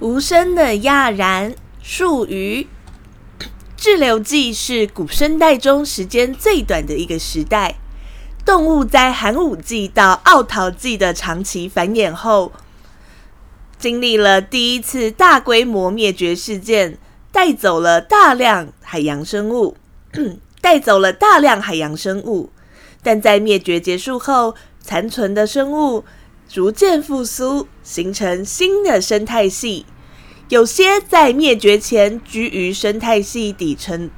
无声的亚然树鱼。志留纪是古生代中时间最短的一个时代。动物在寒武纪到奥陶纪的长期繁衍后，经历了第一次大规模灭绝事件，带走了大量海洋生物，带走了大量海洋生物。但在灭绝结束后，残存的生物逐渐复苏，形成新的生态系。有些在灭绝前居于生态系底层，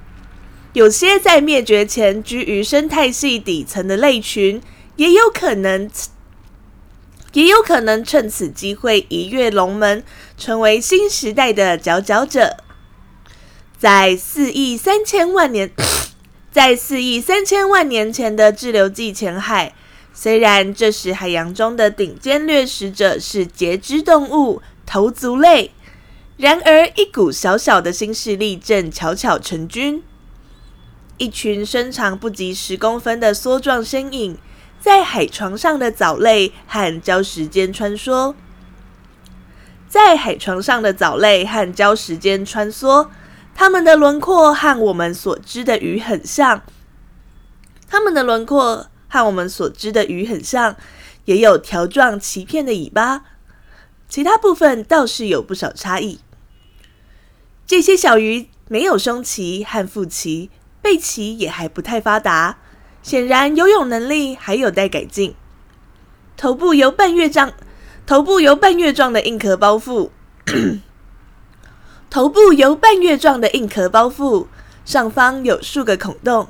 有些在灭绝前居于生态系底层的类群，也有可能，也有可能趁此机会一跃龙门，成为新时代的佼佼者。在四亿三千万年，在四亿三千万年前的志留纪前海，虽然这时海洋中的顶尖掠食者是节肢动物头足类。然而，一股小小的新势力正悄悄成军。一群身长不及十公分的梭状身影，在海床上的藻类和礁石间穿梭。在海床上的藻类和礁石间穿梭，它们的轮廓和我们所知的鱼很像。它们的轮廓和我们所知的鱼很像，也有条状鳍片的尾巴，其他部分倒是有不少差异。这些小鱼没有胸鳍和腹鳍，背鳍也还不太发达，显然游泳能力还有待改进。头部由半月状，头部由半月状的硬壳包覆，头部由半月状的硬壳包覆，上方有数个孔洞，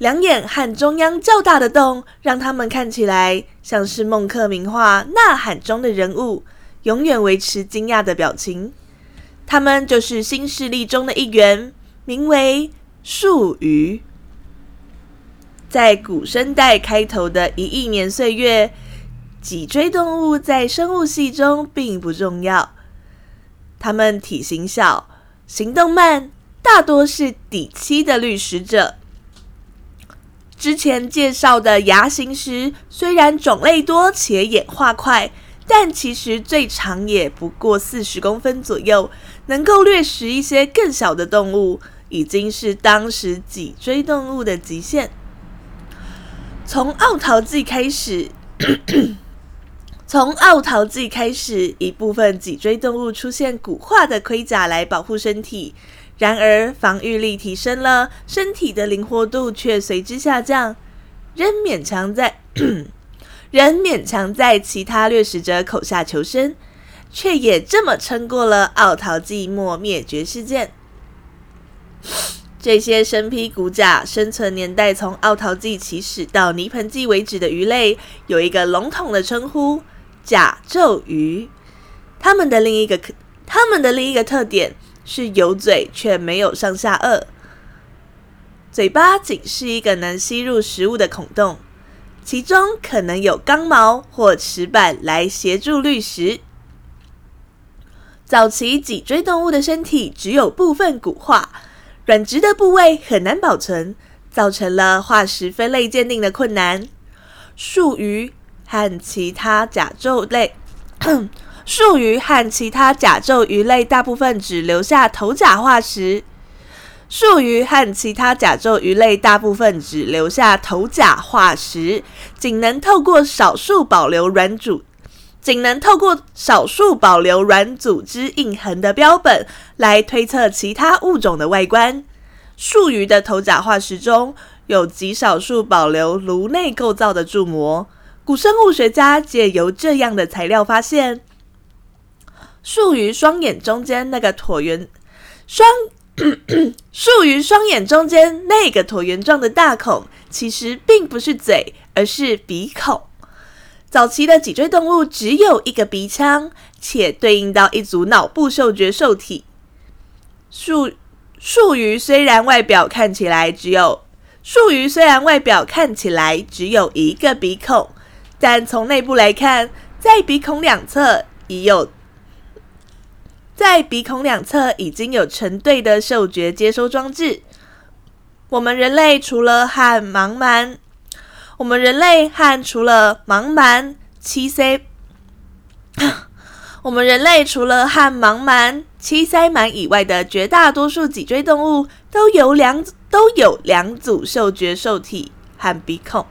两眼和中央较大的洞，让他们看起来像是孟克名画《呐喊》中的人物，永远维持惊讶的表情。他们就是新势力中的一员，名为树鱼。在古生代开头的一亿年岁月，脊椎动物在生物系中并不重要。它们体型小，行动慢，大多是底栖的掠食者。之前介绍的牙形石虽然种类多且演化快。但其实最长也不过四十公分左右，能够掠食一些更小的动物，已经是当时脊椎动物的极限。从奥陶纪开始，从奥陶纪开始，一部分脊椎动物出现骨化的盔甲来保护身体，然而防御力提升了，身体的灵活度却随之下降，仍勉强在。人勉强在其他掠食者口下求生，却也这么撑过了奥陶纪末灭绝事件。这些身披骨甲、生存年代从奥陶纪起始到泥盆纪为止的鱼类，有一个笼统的称呼——甲胄鱼。它们的另一个，它们的另一个特点是有嘴却没有上下颚，嘴巴仅是一个能吸入食物的孔洞。其中可能有刚毛或齿板来协助滤食。早期脊椎动物的身体只有部分骨化，软质的部位很难保存，造成了化石分类鉴定的困难。树鱼和其他甲胄类，树鱼和其他甲胄鱼类大部分只留下头甲化石。树鱼和其他甲胄鱼类大部分只留下头甲化石，仅能透过少数保留软组，仅能透过少数保留软组织印痕的标本来推测其他物种的外观。树鱼的头甲化石中有极少数保留颅内构造的柱模，古生物学家借由这样的材料发现，树鱼双眼中间那个椭圆双。树鱼双眼中间那个椭圆状的大孔，其实并不是嘴，而是鼻孔。早期的脊椎动物只有一个鼻腔，且对应到一组脑部嗅觉受体。树树鱼虽然外表看起来只有树鱼虽然外表看起来只有一个鼻孔，但从内部来看，在鼻孔两侧已有。在鼻孔两侧已经有成对的嗅觉接收装置。我们人类除了和盲蛮，我们人类和除了盲蛮、七 C，我们人类除了和盲蛮、七鳃蛮以外的绝大多数脊椎动物都有两都有两组嗅觉受体和鼻孔，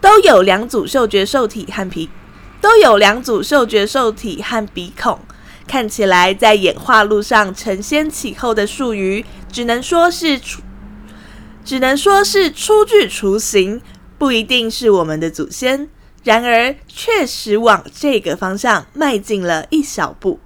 都有两组嗅觉受体和鼻都有两组嗅觉受体和鼻孔。看起来在演化路上承先启后的树鱼，只能说是出，只能说是初具雏形，不一定是我们的祖先。然而，确实往这个方向迈进了一小步。